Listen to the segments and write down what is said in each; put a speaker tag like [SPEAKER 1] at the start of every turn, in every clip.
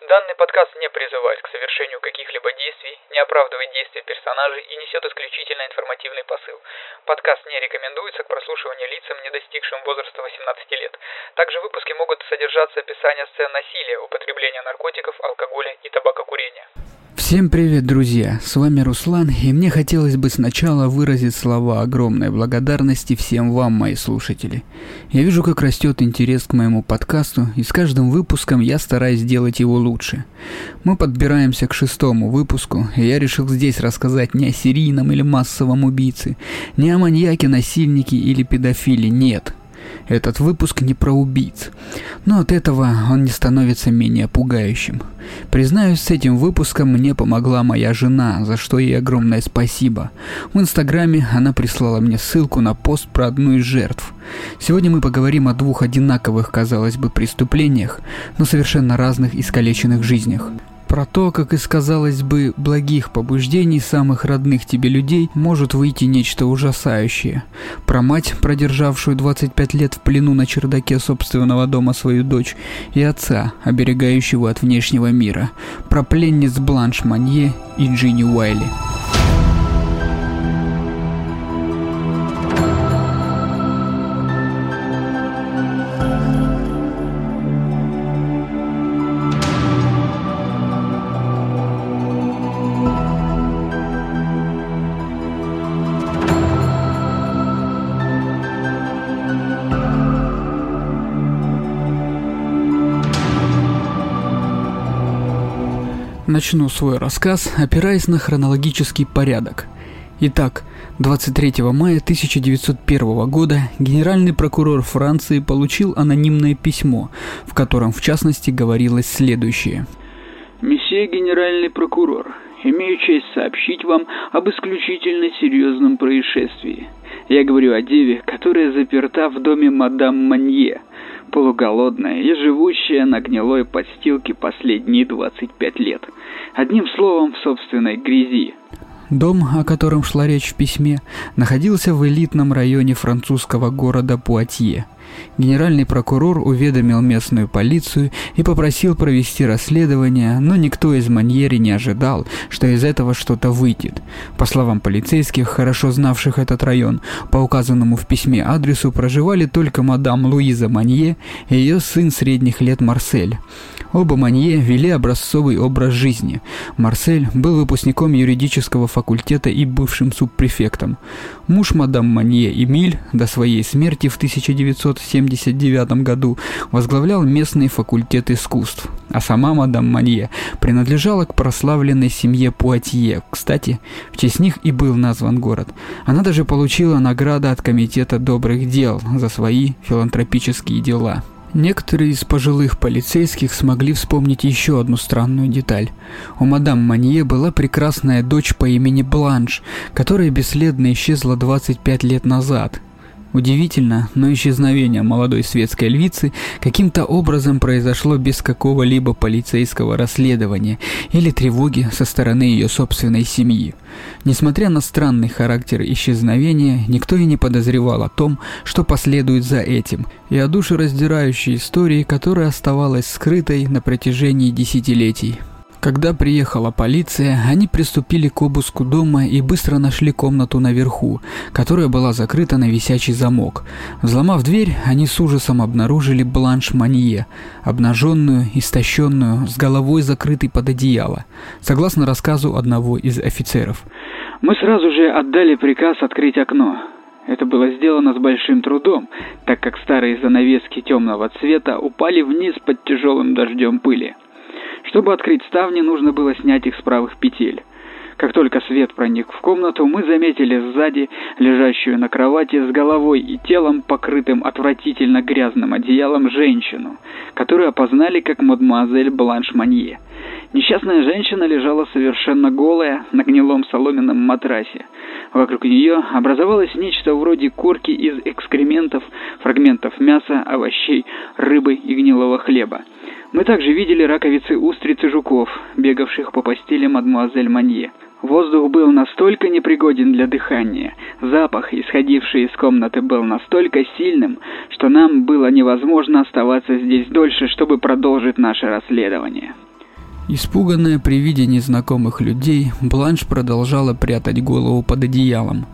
[SPEAKER 1] Данный подкаст не призывает к совершению каких-либо действий, не оправдывает действия персонажей и несет исключительно информативный посыл. Подкаст не рекомендуется к прослушиванию лицам, не достигшим возраста 18 лет. Также в выпуске могут содержаться описания сцен насилия, употребления наркотиков, алкоголя и табакокурения.
[SPEAKER 2] Всем привет, друзья! С вами Руслан, и мне хотелось бы сначала выразить слова огромной благодарности всем вам, мои слушатели. Я вижу, как растет интерес к моему подкасту, и с каждым выпуском я стараюсь сделать его лучше. Мы подбираемся к шестому выпуску, и я решил здесь рассказать не о серийном или массовом убийце, не о маньяке, насильнике или педофиле, нет – этот выпуск не про убийц, но от этого он не становится менее пугающим. Признаюсь, с этим выпуском мне помогла моя жена, за что ей огромное спасибо. В инстаграме она прислала мне ссылку на пост про одну из жертв. Сегодня мы поговорим о двух одинаковых, казалось бы, преступлениях, но совершенно разных искалеченных жизнях. Про то, как из, казалось бы, благих побуждений самых родных тебе людей может выйти нечто ужасающее. Про мать, продержавшую 25 лет в плену на чердаке собственного дома свою дочь, и отца, оберегающего от внешнего мира. Про пленниц Бланш Манье и Джинни Уайли. Начну свой рассказ, опираясь на хронологический порядок. Итак, 23 мая 1901 года генеральный прокурор Франции получил анонимное письмо, в котором в частности говорилось следующее.
[SPEAKER 3] «Месье генеральный прокурор, имею честь сообщить вам об исключительно серьезном происшествии. Я говорю о деве, которая заперта в доме мадам Манье, полуголодная и живущая на гнилой подстилке последние 25 лет. Одним словом, в собственной грязи.
[SPEAKER 2] Дом, о котором шла речь в письме, находился в элитном районе французского города Пуатье – Генеральный прокурор уведомил местную полицию и попросил провести расследование, но никто из Маньери не ожидал, что из этого что-то выйдет. По словам полицейских, хорошо знавших этот район, по указанному в письме адресу проживали только мадам Луиза Манье и ее сын средних лет Марсель. Оба Манье вели образцовый образ жизни. Марсель был выпускником юридического факультета и бывшим субпрефектом. Муж мадам Манье Эмиль до своей смерти в 1979 году возглавлял местный факультет искусств, а сама мадам Манье принадлежала к прославленной семье Пуатье. Кстати, в честь них и был назван город. Она даже получила награды от Комитета добрых дел за свои филантропические дела. Некоторые из пожилых полицейских смогли вспомнить еще одну странную деталь. У мадам Манье была прекрасная дочь по имени Бланш, которая бесследно исчезла 25 лет назад, Удивительно, но исчезновение молодой светской львицы каким-то образом произошло без какого-либо полицейского расследования или тревоги со стороны ее собственной семьи. Несмотря на странный характер исчезновения, никто и не подозревал о том, что последует за этим, и о душераздирающей истории, которая оставалась скрытой на протяжении десятилетий. Когда приехала полиция, они приступили к обыску дома и быстро нашли комнату наверху, которая была закрыта на висячий замок. Взломав дверь, они с ужасом обнаружили Бланш Манье, обнаженную, истощенную, с головой закрытой под одеяло, согласно рассказу одного из офицеров.
[SPEAKER 3] «Мы сразу же отдали приказ открыть окно. Это было сделано с большим трудом, так как старые занавески темного цвета упали вниз под тяжелым дождем пыли. Чтобы открыть ставни, нужно было снять их с правых петель. Как только свет проник в комнату, мы заметили сзади лежащую на кровати с головой и телом, покрытым отвратительно грязным одеялом, женщину, которую опознали как мадемуазель Бланш Манье. Несчастная женщина лежала совершенно голая на гнилом соломенном матрасе. Вокруг нее образовалось нечто вроде корки из экскрементов, фрагментов мяса, овощей, рыбы и гнилого хлеба. Мы также видели раковицы устриц и жуков, бегавших по постели мадемуазель Манье. Воздух был настолько непригоден для дыхания, запах, исходивший из комнаты, был настолько сильным, что нам было невозможно оставаться здесь дольше, чтобы продолжить наше расследование.
[SPEAKER 2] Испуганная при виде незнакомых людей, Бланш продолжала прятать голову под одеялом.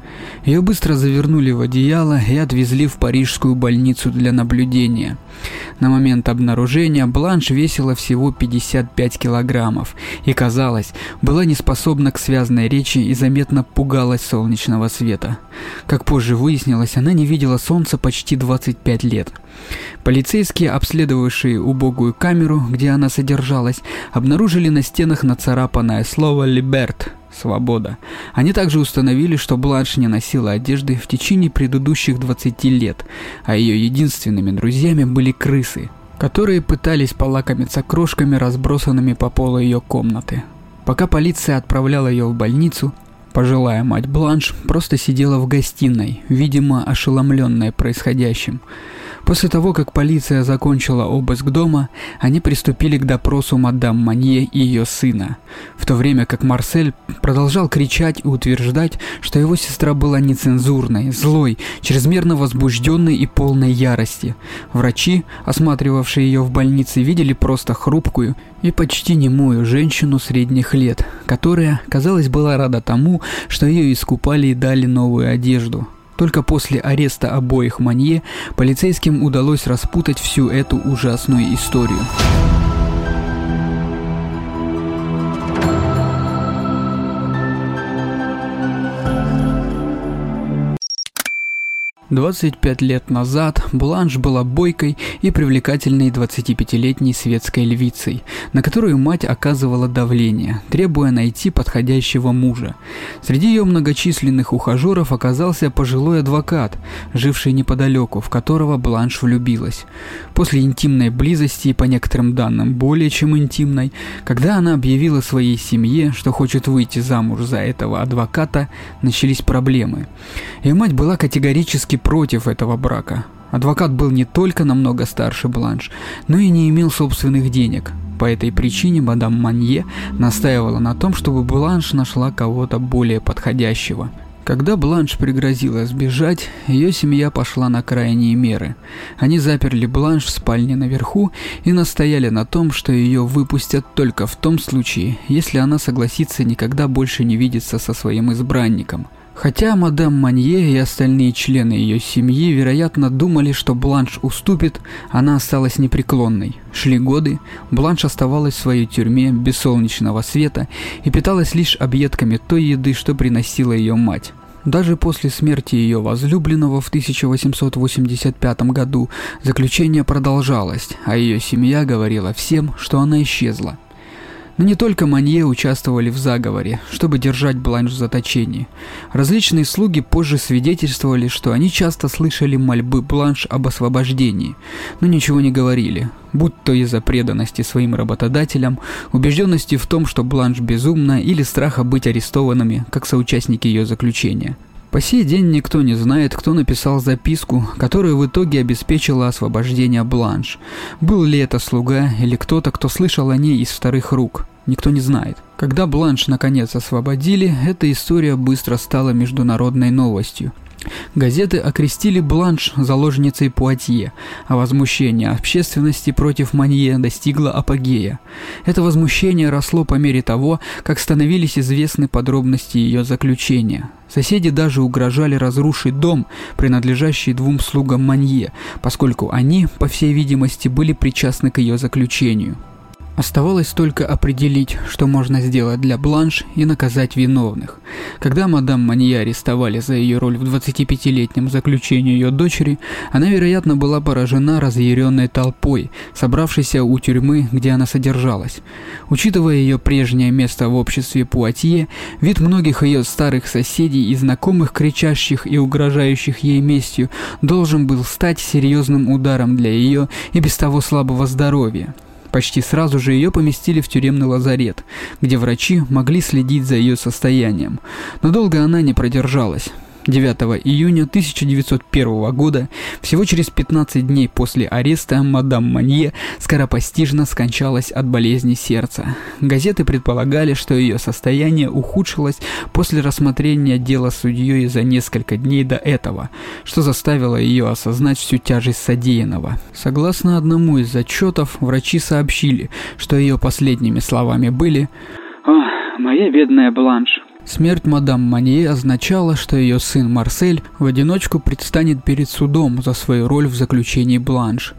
[SPEAKER 2] Ее быстро завернули в одеяло и отвезли в парижскую больницу для наблюдения. На момент обнаружения Бланш весила всего 55 килограммов и, казалось, была неспособна к связной речи и заметно пугалась солнечного света. Как позже выяснилось, она не видела солнца почти 25 лет. Полицейские, обследовавшие убогую камеру, где она содержалась, обнаружили на стенах нацарапанное слово «либерт» – «свобода». Они также установили, что Бланш не носила одежды в течение предыдущих 20 лет, а ее единственными друзьями были крысы, которые пытались полакомиться крошками, разбросанными по полу ее комнаты. Пока полиция отправляла ее в больницу, пожилая мать Бланш просто сидела в гостиной, видимо, ошеломленная происходящим. После того, как полиция закончила обыск дома, они приступили к допросу мадам Манье и ее сына, в то время как Марсель продолжал кричать и утверждать, что его сестра была нецензурной, злой, чрезмерно возбужденной и полной ярости. Врачи, осматривавшие ее в больнице, видели просто хрупкую и почти немую женщину средних лет, которая, казалось, была рада тому, что ее искупали и дали новую одежду. Только после ареста обоих Манье полицейским удалось распутать всю эту ужасную историю. 25 лет назад Бланш была бойкой и привлекательной 25-летней светской львицей, на которую мать оказывала давление, требуя найти подходящего мужа. Среди ее многочисленных ухажеров оказался пожилой адвокат, живший неподалеку, в которого Бланш влюбилась. После интимной близости и по некоторым данным более чем интимной, когда она объявила своей семье, что хочет выйти замуж за этого адвоката, начались проблемы. Ее мать была категорически категорически против этого брака. Адвокат был не только намного старше Бланш, но и не имел собственных денег. По этой причине мадам Манье настаивала на том, чтобы Бланш нашла кого-то более подходящего. Когда Бланш пригрозила сбежать, ее семья пошла на крайние меры. Они заперли Бланш в спальне наверху и настояли на том, что ее выпустят только в том случае, если она согласится никогда больше не видеться со своим избранником. Хотя мадам Манье и остальные члены ее семьи, вероятно, думали, что Бланш уступит, она осталась непреклонной. Шли годы, Бланш оставалась в своей тюрьме без солнечного света и питалась лишь объедками той еды, что приносила ее мать. Даже после смерти ее возлюбленного в 1885 году заключение продолжалось, а ее семья говорила всем, что она исчезла. Но не только Манье участвовали в заговоре, чтобы держать Бланш в заточении. Различные слуги позже свидетельствовали, что они часто слышали мольбы Бланш об освобождении, но ничего не говорили, будь то из-за преданности своим работодателям, убежденности в том, что Бланш безумна, или страха быть арестованными, как соучастники ее заключения. По сей день никто не знает, кто написал записку, которая в итоге обеспечила освобождение Бланш. Был ли это слуга или кто-то, кто слышал о ней из вторых рук. Никто не знает. Когда Бланш наконец освободили, эта история быстро стала международной новостью. Газеты окрестили Бланш заложницей Пуатье, а возмущение общественности против Манье достигло апогея. Это возмущение росло по мере того, как становились известны подробности ее заключения. Соседи даже угрожали разрушить дом, принадлежащий двум слугам Манье, поскольку они, по всей видимости, были причастны к ее заключению. Оставалось только определить, что можно сделать для Бланш и наказать виновных. Когда мадам Манья арестовали за ее роль в 25-летнем заключении ее дочери, она, вероятно, была поражена разъяренной толпой, собравшейся у тюрьмы, где она содержалась. Учитывая ее прежнее место в обществе Пуатье, вид многих ее старых соседей и знакомых, кричащих и угрожающих ей местью, должен был стать серьезным ударом для ее и без того слабого здоровья. Почти сразу же ее поместили в тюремный лазарет, где врачи могли следить за ее состоянием. Но долго она не продержалась. 9 июня 1901 года, всего через 15 дней после ареста, мадам Манье скоропостижно скончалась от болезни сердца. Газеты предполагали, что ее состояние ухудшилось после рассмотрения дела судьей за несколько дней до этого, что заставило ее осознать всю тяжесть содеянного. Согласно одному из отчетов, врачи сообщили, что ее последними словами были
[SPEAKER 3] «О, моя бедная Бланш,
[SPEAKER 2] Смерть мадам Манье означала, что ее сын Марсель в одиночку предстанет перед судом за свою роль в заключении Бланш.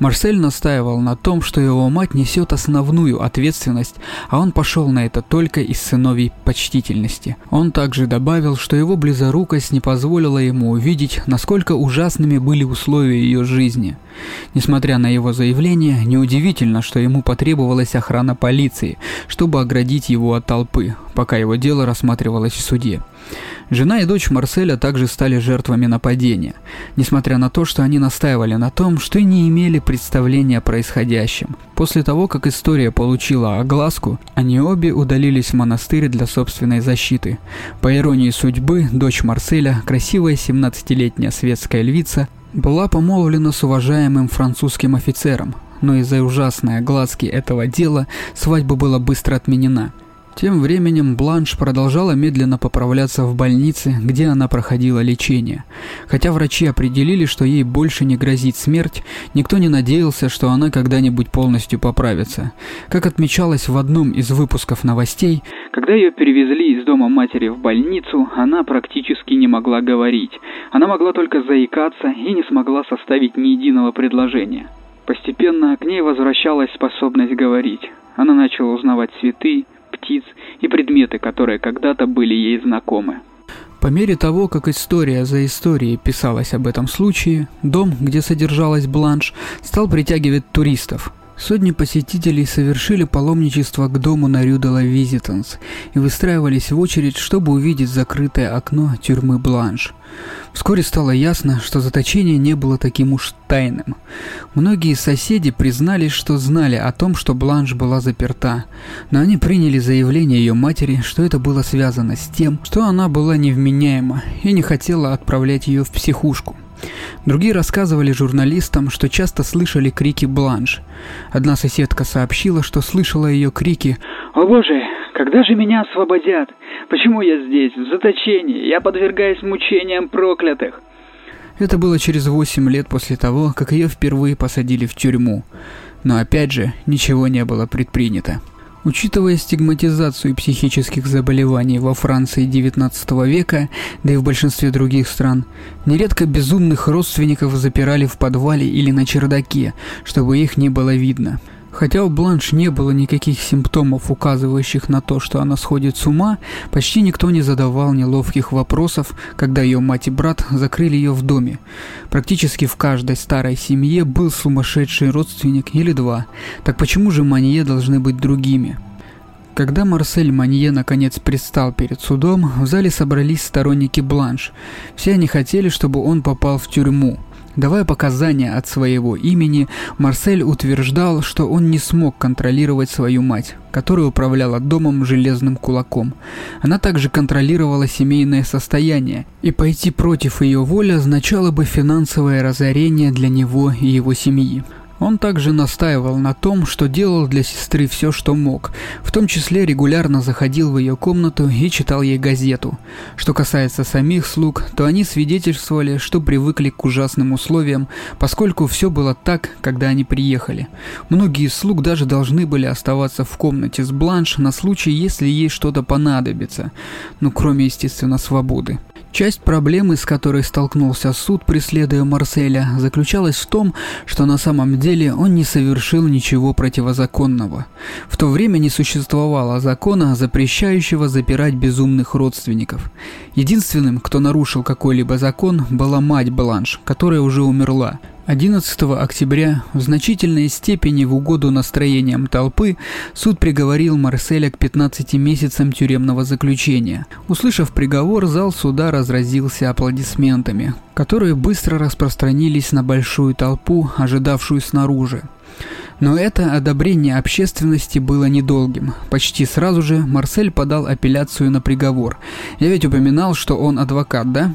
[SPEAKER 2] Марсель настаивал на том, что его мать несет основную ответственность, а он пошел на это только из сыновей почтительности. Он также добавил, что его близорукость не позволила ему увидеть, насколько ужасными были условия ее жизни. Несмотря на его заявление, неудивительно, что ему потребовалась охрана полиции, чтобы оградить его от толпы, пока его дело рассматривалось в суде. Жена и дочь Марселя также стали жертвами нападения, несмотря на то, что они настаивали на том, что не имели представления о происходящем. После того, как история получила огласку, они обе удалились в монастырь для собственной защиты. По иронии судьбы, дочь Марселя, красивая 17-летняя светская львица, была помолвлена с уважаемым французским офицером, но из-за ужасной огласки этого дела свадьба была быстро отменена. Тем временем Бланш продолжала медленно поправляться в больнице, где она проходила лечение. Хотя врачи определили, что ей больше не грозит смерть, никто не надеялся, что она когда-нибудь полностью поправится. Как отмечалось в одном из выпусков новостей,
[SPEAKER 3] когда ее перевезли из дома матери в больницу, она практически не могла говорить. Она могла только заикаться и не смогла составить ни единого предложения. Постепенно к ней возвращалась способность говорить. Она начала узнавать цветы, птиц и предметы, которые когда-то были ей знакомы.
[SPEAKER 2] По мере того, как история за историей писалась об этом случае, дом, где содержалась Бланш, стал притягивать туристов. Сотни посетителей совершили паломничество к дому на Рюдела Визитанс и выстраивались в очередь, чтобы увидеть закрытое окно тюрьмы Бланш. Вскоре стало ясно, что заточение не было таким уж тайным. Многие соседи признались, что знали о том, что Бланш была заперта, но они приняли заявление ее матери, что это было связано с тем, что она была невменяема и не хотела отправлять ее в психушку. Другие рассказывали журналистам, что часто слышали крики Бланш. Одна соседка сообщила, что слышала ее крики
[SPEAKER 3] «О боже, когда же меня освободят? Почему я здесь, в заточении? Я подвергаюсь мучениям проклятых!»
[SPEAKER 2] Это было через 8 лет после того, как ее впервые посадили в тюрьму. Но опять же, ничего не было предпринято. Учитывая стигматизацию психических заболеваний во Франции XIX века, да и в большинстве других стран, нередко безумных родственников запирали в подвале или на чердаке, чтобы их не было видно. Хотя у Бланш не было никаких симптомов, указывающих на то, что она сходит с ума, почти никто не задавал неловких вопросов, когда ее мать и брат закрыли ее в доме. Практически в каждой старой семье был сумасшедший родственник или два. Так почему же Манье должны быть другими? Когда Марсель Манье наконец предстал перед судом, в зале собрались сторонники Бланш. Все они хотели, чтобы он попал в тюрьму. Давая показания от своего имени, Марсель утверждал, что он не смог контролировать свою мать, которая управляла домом железным кулаком. Она также контролировала семейное состояние, и пойти против ее воли означало бы финансовое разорение для него и его семьи. Он также настаивал на том, что делал для сестры все, что мог, в том числе регулярно заходил в ее комнату и читал ей газету. Что касается самих слуг, то они свидетельствовали, что привыкли к ужасным условиям, поскольку все было так, когда они приехали. Многие из слуг даже должны были оставаться в комнате с Бланш на случай, если ей что-то понадобится, ну кроме, естественно, свободы. Часть проблемы, с которой столкнулся суд, преследуя Марселя, заключалась в том, что на самом деле он не совершил ничего противозаконного. В то время не существовало закона, запрещающего запирать безумных родственников. Единственным, кто нарушил какой-либо закон, была мать Бланш, которая уже умерла. 11 октября в значительной степени в угоду настроениям толпы суд приговорил Марселя к 15 месяцам тюремного заключения. Услышав приговор, зал суда разразился аплодисментами, которые быстро распространились на большую толпу, ожидавшую снаружи. Но это одобрение общественности было недолгим. Почти сразу же Марсель подал апелляцию на приговор. Я ведь упоминал, что он адвокат, да?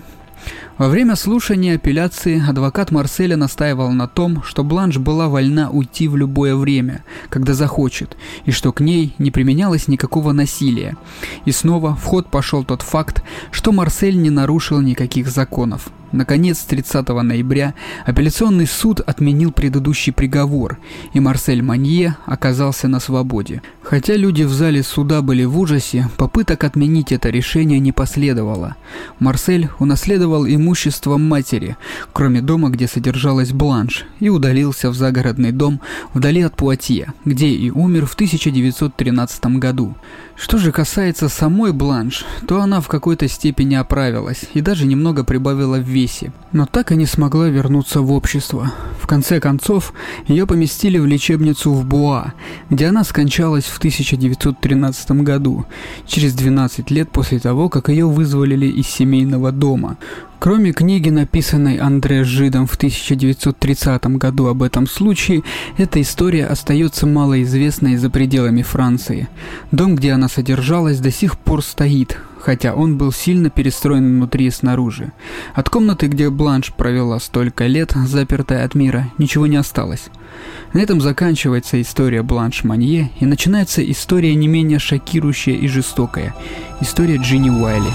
[SPEAKER 2] Во время слушания апелляции адвокат Марселя настаивал на том, что Бланш была вольна уйти в любое время, когда захочет, и что к ней не применялось никакого насилия. И снова в ход пошел тот факт, что Марсель не нарушил никаких законов. Наконец, 30 ноября апелляционный суд отменил предыдущий приговор, и Марсель Манье оказался на свободе. Хотя люди в зале суда были в ужасе, попыток отменить это решение не последовало. Марсель унаследовал имущество матери, кроме дома, где содержалась Бланш, и удалился в загородный дом вдали от Пуатье, где и умер в 1913 году. Что же касается самой Бланш, то она в какой-то степени оправилась и даже немного прибавила в весе, но так и не смогла вернуться в общество. В конце концов, ее поместили в лечебницу в Буа, где она скончалась в 1913 году, через 12 лет после того, как ее вызволили из семейного дома. Кроме книги, написанной Андре Жидом в 1930 году об этом случае, эта история остается малоизвестной за пределами Франции. Дом, где она содержалась, до сих пор стоит, хотя он был сильно перестроен внутри и снаружи. От комнаты, где Бланш провела столько лет, запертая от мира, ничего не осталось. На этом заканчивается история Бланш Манье и начинается история не менее шокирующая и жестокая. История Джинни Уайли.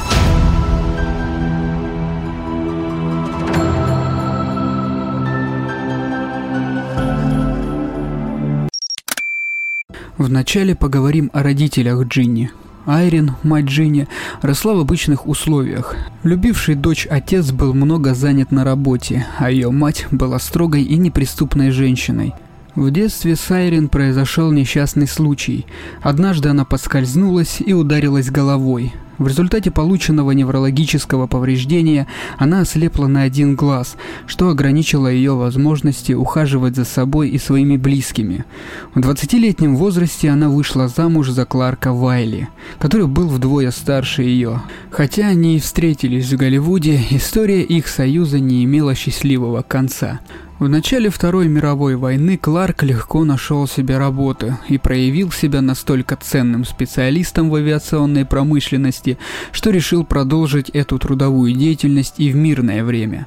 [SPEAKER 2] Вначале поговорим о родителях Джинни. Айрин, мать Джинни, росла в обычных условиях. Любивший дочь отец был много занят на работе, а ее мать была строгой и неприступной женщиной. В детстве с Айрин произошел несчастный случай. Однажды она поскользнулась и ударилась головой. В результате полученного неврологического повреждения она ослепла на один глаз, что ограничило ее возможности ухаживать за собой и своими близкими. В 20-летнем возрасте она вышла замуж за Кларка Вайли, который был вдвое старше ее. Хотя они и встретились в Голливуде, история их союза не имела счастливого конца. В начале Второй мировой войны Кларк легко нашел себе работу и проявил себя настолько ценным специалистом в авиационной промышленности, что решил продолжить эту трудовую деятельность и в мирное время.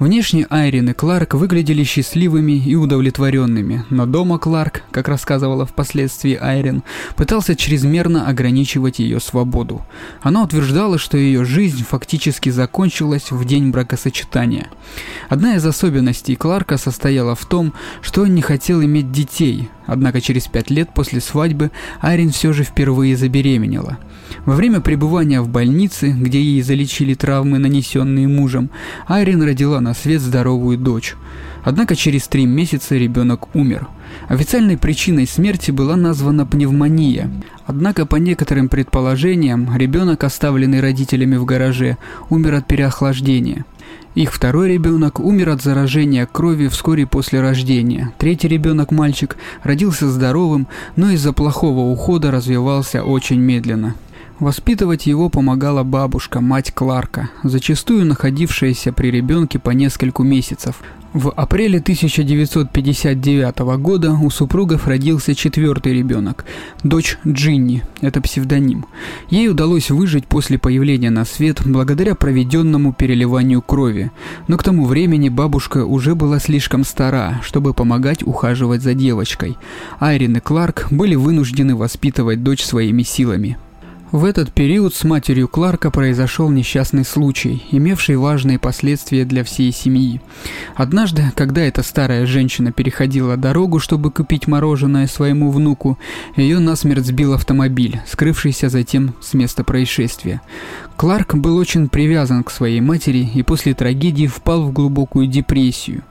[SPEAKER 2] Внешне Айрин и Кларк выглядели счастливыми и удовлетворенными, но дома Кларк, как рассказывала впоследствии Айрин, пытался чрезмерно ограничивать ее свободу. Она утверждала, что ее жизнь фактически закончилась в день бракосочетания. Одна из особенностей Кларка брака состояла в том, что он не хотел иметь детей, однако через пять лет после свадьбы Айрин все же впервые забеременела. Во время пребывания в больнице, где ей залечили травмы, нанесенные мужем, Айрин родила на свет здоровую дочь. Однако через три месяца ребенок умер. Официальной причиной смерти была названа пневмония. Однако, по некоторым предположениям, ребенок, оставленный родителями в гараже, умер от переохлаждения. Их второй ребенок умер от заражения крови вскоре после рождения. Третий ребенок, мальчик, родился здоровым, но из-за плохого ухода развивался очень медленно. Воспитывать его помогала бабушка, мать Кларка, зачастую находившаяся при ребенке по нескольку месяцев. В апреле 1959 года у супругов родился четвертый ребенок, дочь Джинни, это псевдоним. Ей удалось выжить после появления на свет благодаря проведенному переливанию крови, но к тому времени бабушка уже была слишком стара, чтобы помогать ухаживать за девочкой. Айрин и Кларк были вынуждены воспитывать дочь своими силами. В этот период с матерью Кларка произошел несчастный случай, имевший важные последствия для всей семьи. Однажды, когда эта старая женщина переходила дорогу, чтобы купить мороженое своему внуку, ее насмерть сбил автомобиль, скрывшийся затем с места происшествия. Кларк был очень привязан к своей матери и после трагедии впал в глубокую депрессию.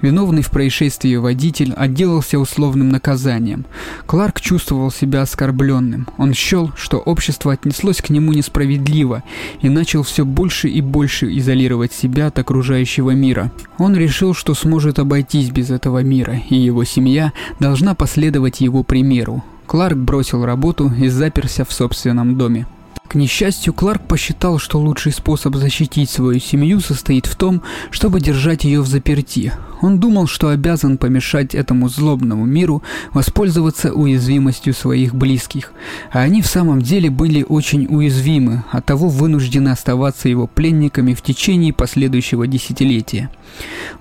[SPEAKER 2] Виновный в происшествии водитель отделался условным наказанием. Кларк чувствовал себя оскорбленным. Он счел, что общество отнеслось к нему несправедливо и начал все больше и больше изолировать себя от окружающего мира. Он решил, что сможет обойтись без этого мира, и его семья должна последовать его примеру. Кларк бросил работу и заперся в собственном доме. К несчастью, Кларк посчитал, что лучший способ защитить свою семью состоит в том, чтобы держать ее в заперти. Он думал, что обязан помешать этому злобному миру воспользоваться уязвимостью своих близких. А они в самом деле были очень уязвимы, а того вынуждены оставаться его пленниками в течение последующего десятилетия.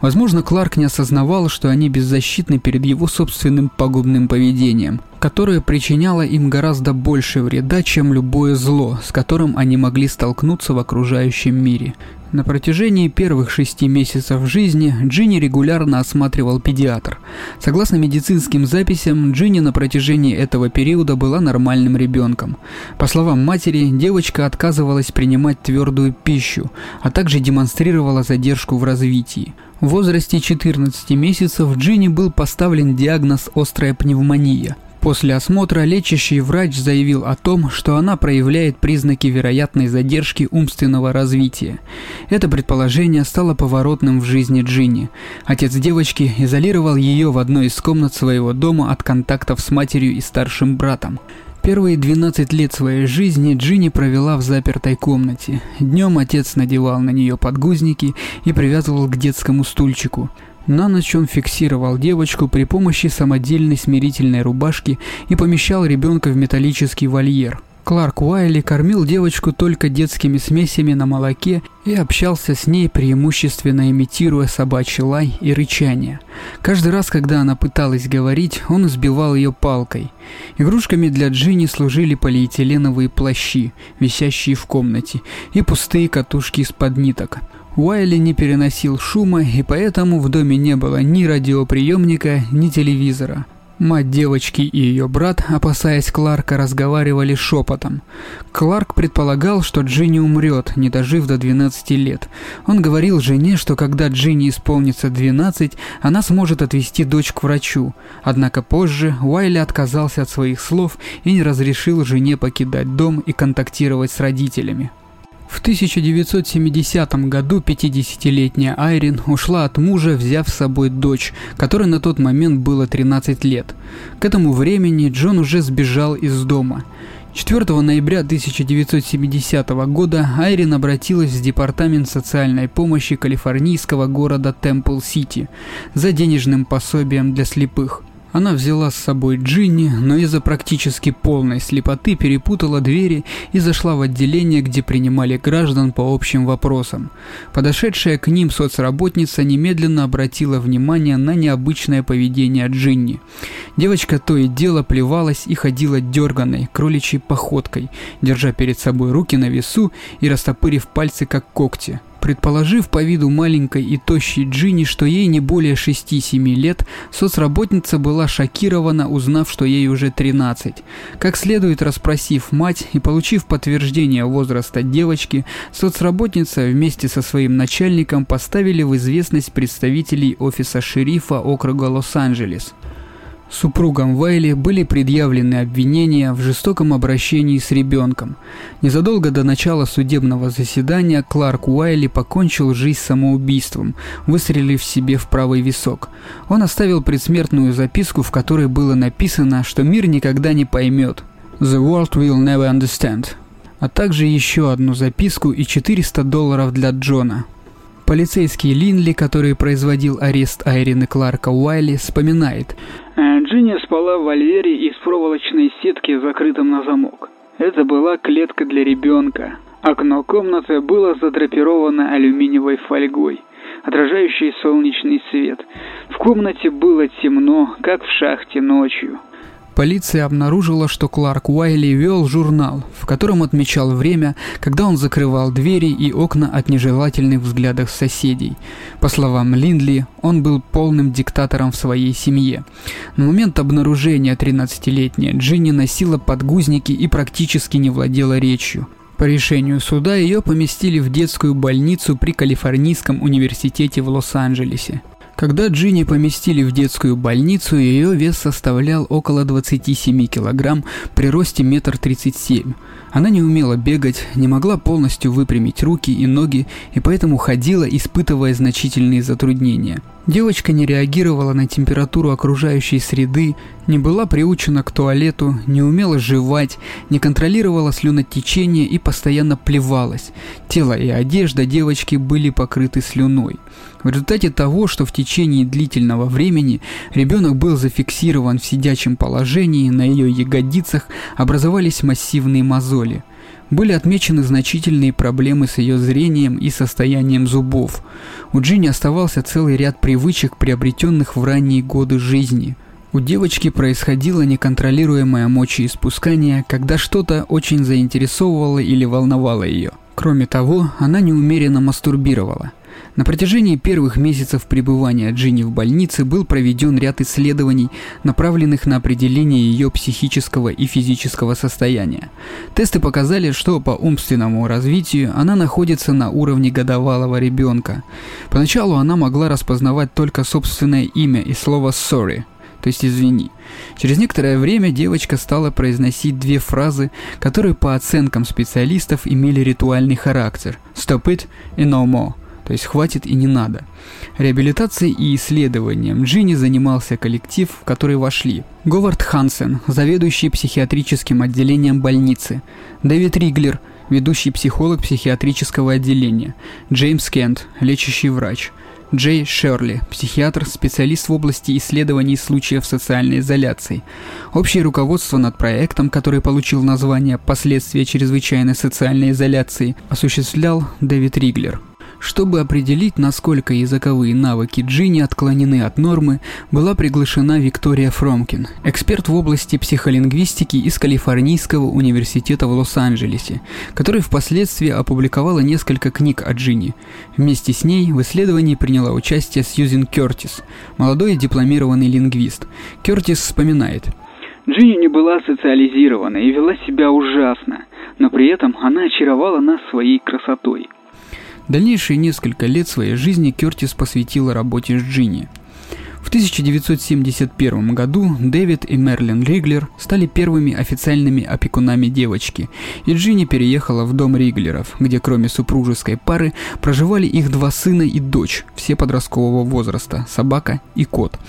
[SPEAKER 2] Возможно, Кларк не осознавал, что они беззащитны перед его собственным пагубным поведением, которое причиняло им гораздо больше вреда, чем любое зло, с которым они могли столкнуться в окружающем мире. На протяжении первых шести месяцев жизни Джинни регулярно осматривал педиатр. Согласно медицинским записям, Джинни на протяжении этого периода была нормальным ребенком. По словам матери, девочка отказывалась принимать твердую пищу, а также демонстрировала задержку в развитии. В возрасте 14 месяцев Джинни был поставлен диагноз «острая пневмония». После осмотра лечащий врач заявил о том, что она проявляет признаки вероятной задержки умственного развития. Это предположение стало поворотным в жизни Джинни. Отец девочки изолировал ее в одной из комнат своего дома от контактов с матерью и старшим братом. Первые 12 лет своей жизни Джинни провела в запертой комнате. Днем отец надевал на нее подгузники и привязывал к детскому стульчику. На ночь он фиксировал девочку при помощи самодельной смирительной рубашки и помещал ребенка в металлический вольер. Кларк Уайли кормил девочку только детскими смесями на молоке и общался с ней преимущественно имитируя собачий лай и рычание. Каждый раз, когда она пыталась говорить, он избивал ее палкой. Игрушками для Джинни служили полиэтиленовые плащи, висящие в комнате, и пустые катушки из-под ниток. Уайли не переносил шума, и поэтому в доме не было ни радиоприемника, ни телевизора. Мать девочки и ее брат, опасаясь Кларка, разговаривали шепотом. Кларк предполагал, что Джинни умрет, не дожив до 12 лет. Он говорил жене, что когда Джинни исполнится 12, она сможет отвезти дочь к врачу. Однако позже Уайли отказался от своих слов и не разрешил жене покидать дом и контактировать с родителями. В 1970 году 50-летняя Айрин ушла от мужа, взяв с собой дочь, которой на тот момент было 13 лет. К этому времени Джон уже сбежал из дома. 4 ноября 1970 года Айрин обратилась в Департамент социальной помощи калифорнийского города Темпл-Сити за денежным пособием для слепых. Она взяла с собой Джинни, но из-за практически полной слепоты перепутала двери и зашла в отделение, где принимали граждан по общим вопросам. Подошедшая к ним соцработница немедленно обратила внимание на необычное поведение Джинни. Девочка то и дело плевалась и ходила дерганной, кроличьей походкой, держа перед собой руки на весу и растопырив пальцы как когти. Предположив по виду маленькой и тощей Джинни, что ей не более 6-7 лет, соцработница была шокирована, узнав, что ей уже 13. Как следует расспросив мать и получив подтверждение возраста девочки, соцработница вместе со своим начальником поставили в известность представителей офиса шерифа округа Лос-Анджелес. Супругам Вайли были предъявлены обвинения в жестоком обращении с ребенком. Незадолго до начала судебного заседания Кларк Уайли покончил жизнь самоубийством, выстрелив себе в правый висок. Он оставил предсмертную записку, в которой было написано, что мир никогда не поймет. «The world will never understand», а также еще одну записку и 400 долларов для Джона. Полицейский Линли, который производил арест Айрины Кларка Уайли, вспоминает.
[SPEAKER 3] «Э, Джинни спала в вольере из проволочной сетки, закрытом на замок. Это была клетка для ребенка. Окно комнаты было задрапировано алюминиевой фольгой, отражающей солнечный свет. В комнате было темно, как в шахте ночью.
[SPEAKER 2] Полиция обнаружила, что Кларк Уайли вел журнал, в котором отмечал время, когда он закрывал двери и окна от нежелательных взглядов соседей. По словам Линдли, он был полным диктатором в своей семье. На момент обнаружения 13-летняя Джинни носила подгузники и практически не владела речью. По решению суда ее поместили в детскую больницу при Калифорнийском университете в Лос-Анджелесе. Когда Джинни поместили в детскую больницу, ее вес составлял около 27 килограмм при росте метр тридцать семь. Она не умела бегать, не могла полностью выпрямить руки и ноги, и поэтому ходила, испытывая значительные затруднения. Девочка не реагировала на температуру окружающей среды, не была приучена к туалету, не умела жевать, не контролировала слюнотечение и постоянно плевалась. Тело и одежда девочки были покрыты слюной. В результате того, что в течение длительного времени ребенок был зафиксирован в сидячем положении, на ее ягодицах образовались массивные мозоли – были отмечены значительные проблемы с ее зрением и состоянием зубов. У Джинни оставался целый ряд привычек, приобретенных в ранние годы жизни. У девочки происходило неконтролируемое мочеиспускание, когда что-то очень заинтересовывало или волновало ее. Кроме того, она неумеренно мастурбировала. На протяжении первых месяцев пребывания Джинни в больнице был проведен ряд исследований, направленных на определение ее психического и физического состояния. Тесты показали, что по умственному развитию она находится на уровне годовалого ребенка. Поначалу она могла распознавать только собственное имя и слово «sorry», то есть «извини». Через некоторое время девочка стала произносить две фразы, которые по оценкам специалистов имели ритуальный характер «stop it» и «no more», то есть хватит и не надо. Реабилитацией и исследованием Джинни занимался коллектив, в который вошли Говард Хансен, заведующий психиатрическим отделением больницы, Дэвид Риглер, ведущий психолог психиатрического отделения, Джеймс Кент, лечащий врач, Джей Шерли, психиатр, специалист в области исследований случаев социальной изоляции. Общее руководство над проектом, который получил название «Последствия чрезвычайной социальной изоляции», осуществлял Дэвид Риглер. Чтобы определить, насколько языковые навыки Джинни отклонены от нормы, была приглашена Виктория Фромкин, эксперт в области психолингвистики из Калифорнийского университета в Лос-Анджелесе, которая впоследствии опубликовала несколько книг о Джинни. Вместе с ней в исследовании приняла участие Сьюзен Кертис, молодой дипломированный лингвист. Кертис вспоминает.
[SPEAKER 3] Джинни не была социализирована и вела себя ужасно, но при этом она очаровала нас своей красотой –
[SPEAKER 2] Дальнейшие несколько лет своей жизни Кертис посвятила работе с Джинни. В 1971 году Дэвид и Мерлин Риглер стали первыми официальными опекунами девочки, и Джинни переехала в дом Риглеров, где кроме супружеской пары проживали их два сына и дочь, все подросткового возраста, собака и кот.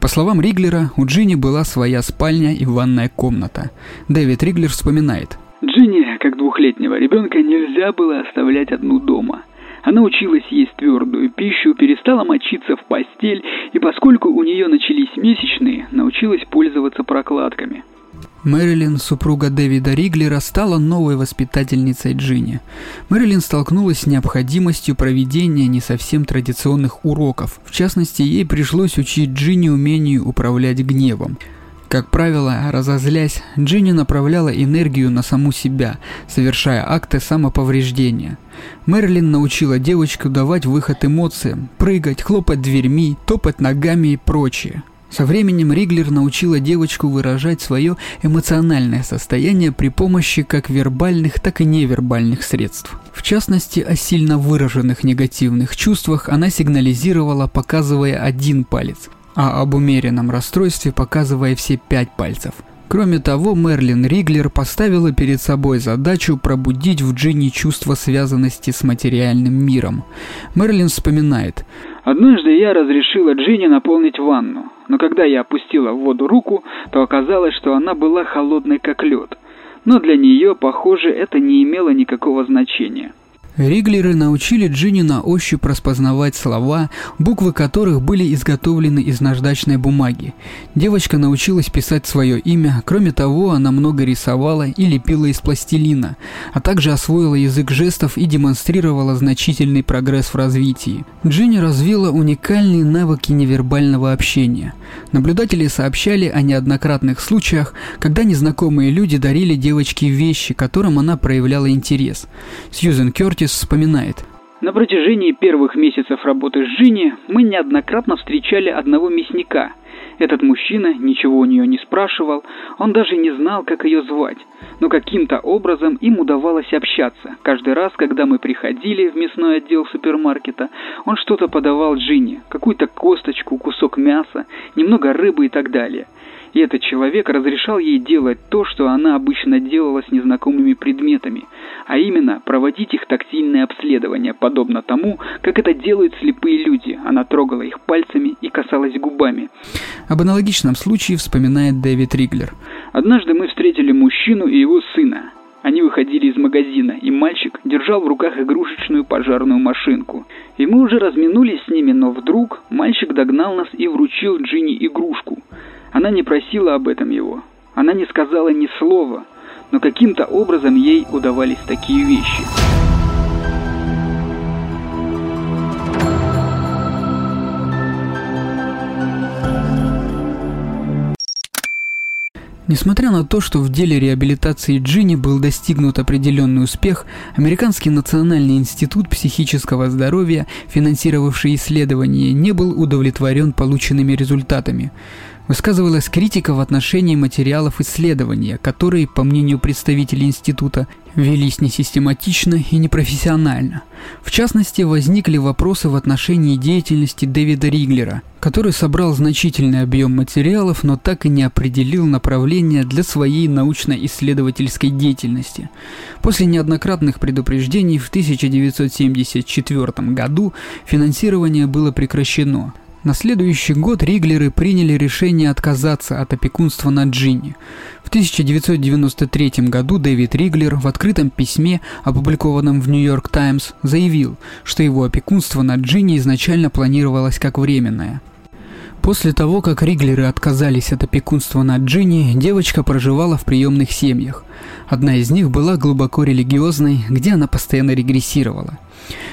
[SPEAKER 2] По словам Риглера, у Джинни была своя спальня и ванная комната. Дэвид Риглер вспоминает.
[SPEAKER 3] Джинни, как двухлетнего ребенка, нельзя было оставлять одну дома. Она училась есть твердую пищу, перестала мочиться в постель, и поскольку у нее начались месячные, научилась пользоваться прокладками.
[SPEAKER 2] Мэрилин, супруга Дэвида Риглера, стала новой воспитательницей Джинни. Мэрилин столкнулась с необходимостью проведения не совсем традиционных уроков. В частности, ей пришлось учить Джинни умению управлять гневом. Как правило, разозлясь, Джинни направляла энергию на саму себя, совершая акты самоповреждения. Мерлин научила девочку давать выход эмоциям, прыгать, хлопать дверьми, топать ногами и прочее. Со временем Риглер научила девочку выражать свое эмоциональное состояние при помощи как вербальных, так и невербальных средств. В частности, о сильно выраженных негативных чувствах она сигнализировала, показывая один палец – а об умеренном расстройстве показывая все пять пальцев. Кроме того, Мерлин Риглер поставила перед собой задачу пробудить в Джинни чувство связанности с материальным миром. Мерлин вспоминает.
[SPEAKER 3] «Однажды я разрешила Джинни наполнить ванну, но когда я опустила в воду руку, то оказалось, что она была холодной как лед. Но для нее, похоже, это не имело никакого значения.
[SPEAKER 2] Риглеры научили Джинни на ощупь распознавать слова, буквы которых были изготовлены из наждачной бумаги. Девочка научилась писать свое имя, кроме того, она много рисовала и лепила из пластилина, а также освоила язык жестов и демонстрировала значительный прогресс в развитии. Джинни развила уникальные навыки невербального общения. Наблюдатели сообщали о неоднократных случаях, когда незнакомые люди дарили девочке вещи, которым она проявляла интерес. Сьюзен Кертис вспоминает.
[SPEAKER 3] На протяжении первых месяцев работы с Джинни мы неоднократно встречали одного мясника. Этот мужчина ничего у нее не спрашивал, он даже не знал, как ее звать. Но каким-то образом им удавалось общаться. Каждый раз, когда мы приходили в мясной отдел супермаркета, он что-то подавал Джинни, какую-то косточку, кусок мяса, немного рыбы и так далее. И этот человек разрешал ей делать то, что она обычно делала с незнакомыми предметами, а именно проводить их тактильное обследование, подобно тому, как это делают слепые люди. Она трогала их пальцами и касалась губами.
[SPEAKER 2] Об аналогичном случае вспоминает Дэвид Риглер.
[SPEAKER 3] «Однажды мы встретили мужчину и его сына. Они выходили из магазина, и мальчик держал в руках игрушечную пожарную машинку. И мы уже разминулись с ними, но вдруг мальчик догнал нас и вручил Джинни игрушку. Она не просила об этом его. Она не сказала ни слова, но каким-то образом ей удавались такие вещи.
[SPEAKER 2] Несмотря на то, что в деле реабилитации Джинни был достигнут определенный успех, Американский национальный институт психического здоровья, финансировавший исследование, не был удовлетворен полученными результатами. Высказывалась критика в отношении материалов исследования, которые, по мнению представителей института, велись несистематично и непрофессионально. В частности, возникли вопросы в отношении деятельности Дэвида Риглера, который собрал значительный объем материалов, но так и не определил направление для своей научно-исследовательской деятельности. После неоднократных предупреждений в 1974 году финансирование было прекращено, на следующий год Риглеры приняли решение отказаться от опекунства над Джинни. В 1993 году Дэвид Риглер в открытом письме, опубликованном в Нью-Йорк Таймс, заявил, что его опекунство над Джинни изначально планировалось как временное. После того, как Риглеры отказались от опекунства над Джинни, девочка проживала в приемных семьях. Одна из них была глубоко религиозной, где она постоянно регрессировала.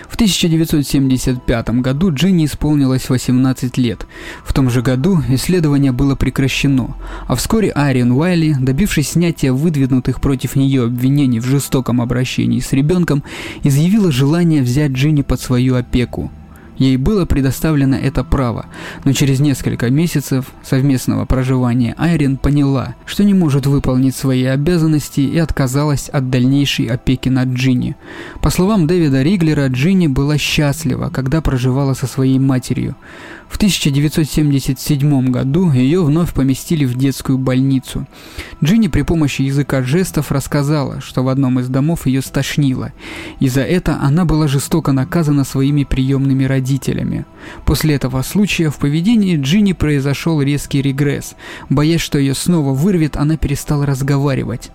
[SPEAKER 2] В 1975 году Джинни исполнилось 18 лет. В том же году исследование было прекращено, а вскоре Ариен Уайли, добившись снятия выдвинутых против нее обвинений в жестоком обращении с ребенком, изъявила желание взять Джинни под свою опеку. Ей было предоставлено это право, но через несколько месяцев совместного проживания Айрин поняла, что не может выполнить свои обязанности и отказалась от дальнейшей опеки над Джинни. По словам Дэвида Риглера, Джинни была счастлива, когда проживала со своей матерью. В 1977 году ее вновь поместили в детскую больницу. Джинни при помощи языка жестов рассказала, что в одном из домов ее стошнило, и за это она была жестоко наказана своими приемными родителями. После этого случая в поведении Джинни произошел резкий регресс. Боясь, что ее снова вырвет, она перестала разговаривать.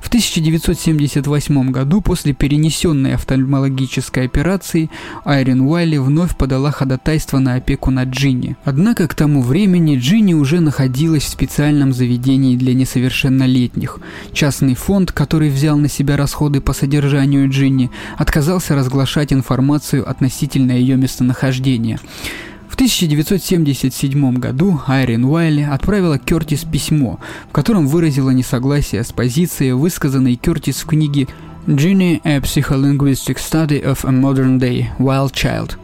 [SPEAKER 2] В 1978 году после перенесенной офтальмологической операции Айрин Уайли вновь подала ходатайство на опеку над Джинни. Однако к тому времени Джинни уже находилась в специальном заведении для несовершеннолетних. Частный фонд, который взял на себя расходы по содержанию Джинни, отказался разглашать информацию относительно ее местонахождения. В 1977 году Айрин Уайли отправила Кертис письмо, в котором выразила несогласие с позицией, высказанной Кертис в книге «Ginny, a Psycholinguistic Study of a Modern Day Wild Child»,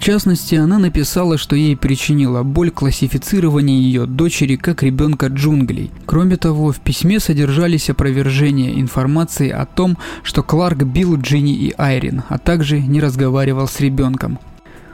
[SPEAKER 2] частности, она написала, что ей причинила боль классифицирование ее дочери как ребенка джунглей. Кроме того, в письме содержались опровержения информации о том, что Кларк бил Джинни и Айрин, а также не разговаривал с ребенком.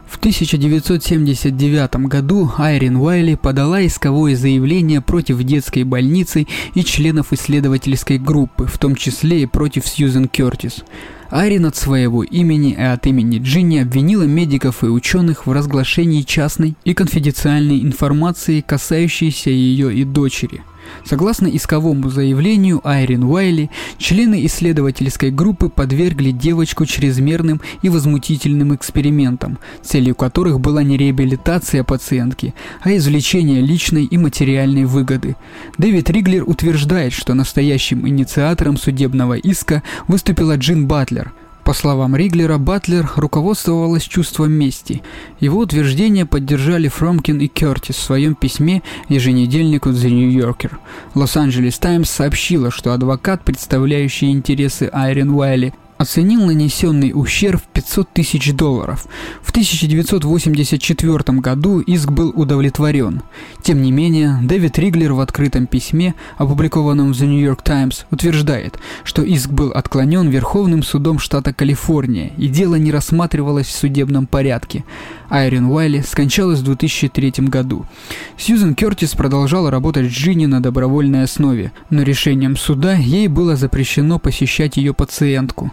[SPEAKER 2] В 1979 году Айрин Уайли подала исковое заявление против детской больницы и членов исследовательской группы, в том числе и против Сьюзен Кертис. Айрин от своего имени и от имени Джинни обвинила медиков и ученых в разглашении частной и конфиденциальной информации, касающейся ее и дочери – Согласно исковому заявлению Айрин Уайли, члены исследовательской группы подвергли девочку чрезмерным и возмутительным экспериментам, целью которых была не реабилитация пациентки, а извлечение личной и материальной выгоды. Дэвид Риглер утверждает, что настоящим инициатором судебного иска выступила Джин Батлер – по словам Риглера, Батлер руководствовалась чувством мести. Его утверждение поддержали Фромкин и Кертис в своем письме еженедельнику The New Yorker. Лос-Анджелес Таймс сообщила, что адвокат, представляющий интересы Айрин Уайли, оценил нанесенный ущерб в 500 тысяч долларов. В 1984 году иск был удовлетворен. Тем не менее, Дэвид Риглер в открытом письме, опубликованном в The New York Times, утверждает, что иск был отклонен Верховным судом штата Калифорния, и дело не рассматривалось в судебном порядке. Айрин Уайли скончалась в 2003 году. Сьюзен Кертис продолжала работать с Джинни на добровольной основе, но решением суда ей было запрещено посещать ее пациентку.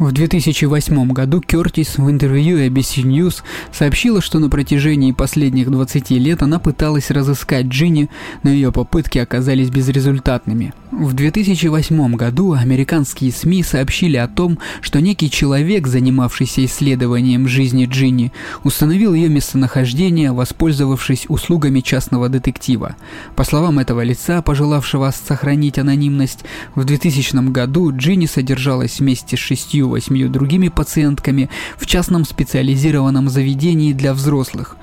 [SPEAKER 2] В 2008 году Кертис в интервью ABC News сообщила, что на протяжении последних 20 лет она пыталась разыскать Джинни, но ее попытки оказались безрезультатными. В 2008 году американские СМИ сообщили о том, что некий человек, занимавшийся исследованием жизни Джинни, установил ее местонахождение, воспользовавшись услугами частного детектива. По словам этого лица, пожелавшего сохранить анонимность, в 2000 году Джинни содержалась вместе с шестью восьмью другими пациентками в частном специализированном заведении для взрослых.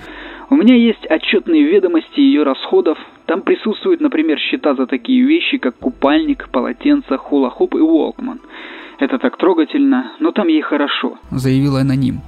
[SPEAKER 3] У меня есть отчетные ведомости ее расходов. Там присутствуют, например, счета за такие вещи, как купальник, полотенце, хула-хуп и волкман. Это так трогательно, но там ей хорошо», —
[SPEAKER 2] заявил аноним.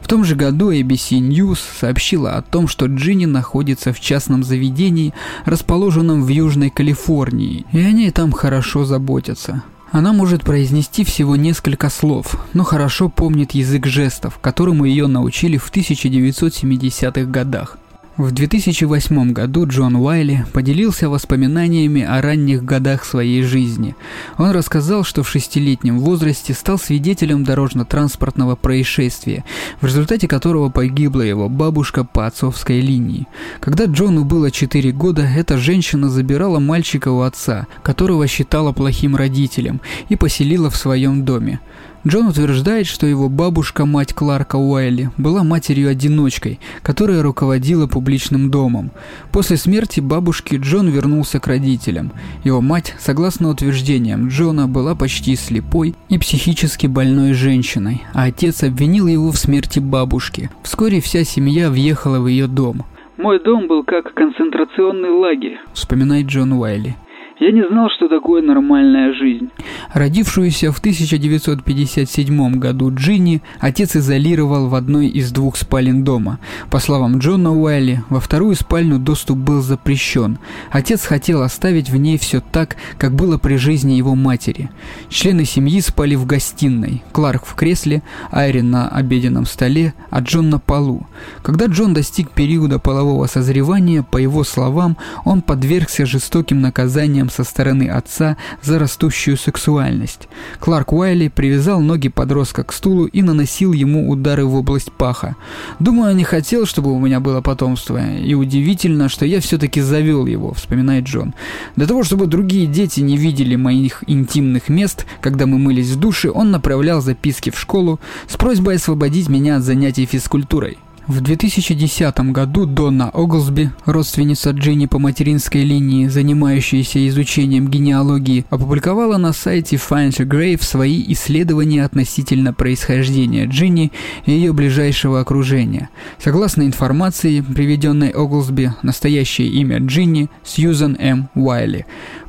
[SPEAKER 2] В том же году ABC News сообщила о том, что Джинни находится в частном заведении, расположенном в Южной Калифорнии, и о ней там хорошо заботятся. Она может произнести всего несколько слов, но хорошо помнит язык жестов, которому ее научили в 1970-х годах. В 2008 году Джон Уайли поделился воспоминаниями о ранних годах своей жизни. Он рассказал, что в шестилетнем возрасте стал свидетелем дорожно-транспортного происшествия, в результате которого погибла его бабушка по отцовской линии. Когда Джону было 4 года, эта женщина забирала мальчика у отца, которого считала плохим родителем, и поселила в своем доме. Джон утверждает, что его бабушка, мать Кларка Уайли, была матерью-одиночкой, которая руководила публичным домом. После смерти бабушки Джон вернулся к родителям. Его мать, согласно утверждениям Джона, была почти слепой и психически больной женщиной, а отец обвинил его в смерти бабушки. Вскоре вся семья въехала в ее дом.
[SPEAKER 3] «Мой дом был как концентрационный лагерь», —
[SPEAKER 2] вспоминает Джон Уайли.
[SPEAKER 3] Я не знал, что такое нормальная жизнь.
[SPEAKER 2] Родившуюся в 1957 году Джинни отец изолировал в одной из двух спален дома. По словам Джона Уайли, во вторую спальню доступ был запрещен. Отец хотел оставить в ней все так, как было при жизни его матери. Члены семьи спали в гостиной. Кларк в кресле, Айрин на обеденном столе, а Джон на полу. Когда Джон достиг периода полового созревания, по его словам, он подвергся жестоким наказаниям со стороны отца за растущую сексуальность. Кларк Уайли привязал ноги подростка к стулу и наносил ему удары в область паха. «Думаю, он не хотел, чтобы у меня было потомство, и удивительно, что я все-таки завел его», — вспоминает Джон. «Для того, чтобы другие дети не видели моих интимных мест, когда мы мылись в душе, он направлял записки в школу с просьбой освободить меня от занятий физкультурой». В 2010 году Донна Оглсби, родственница Джинни по материнской линии, занимающаяся изучением генеалогии, опубликовала на сайте Find a Grave свои исследования относительно происхождения Джинни и ее ближайшего окружения. Согласно информации, приведенной Оглсби, настоящее имя Джинни – Сьюзан М. Уайли.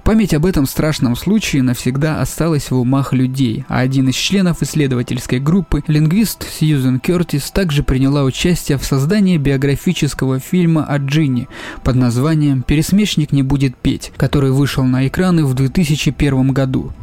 [SPEAKER 2] Память об этом страшном случае навсегда осталась в умах людей, а один из членов исследовательской группы, лингвист Сьюзен Кертис, также приняла участие в создании биографического фильма о Джинни под названием «Пересмешник не будет петь», который вышел на экраны в 2001 году.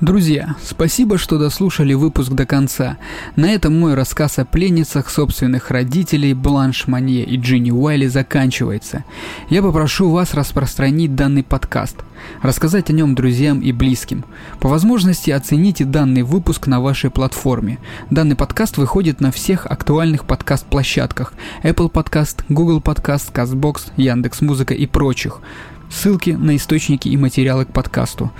[SPEAKER 2] Друзья, спасибо, что дослушали выпуск до конца. На этом мой рассказ о пленницах собственных родителей Бланш Манье и Джинни Уайли заканчивается. Я попрошу вас распространить данный подкаст, рассказать о нем друзьям и близким. По возможности оцените данный выпуск на вашей платформе. Данный подкаст выходит на всех актуальных подкаст-площадках Apple Podcast, Google Podcast, CastBox, Яндекс.Музыка и прочих. Ссылки на источники и материалы к подкасту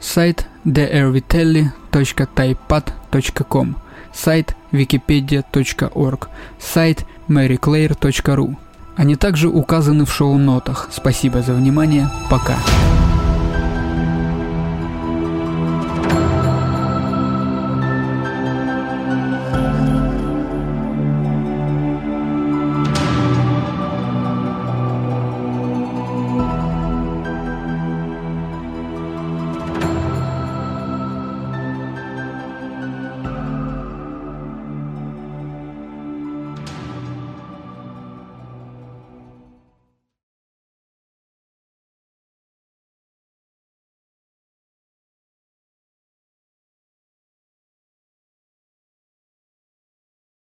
[SPEAKER 2] сайт drvitelli.typepad.com, сайт wikipedia.org, сайт maryclaire.ru. Они также указаны в шоу-нотах. Спасибо за внимание. Пока.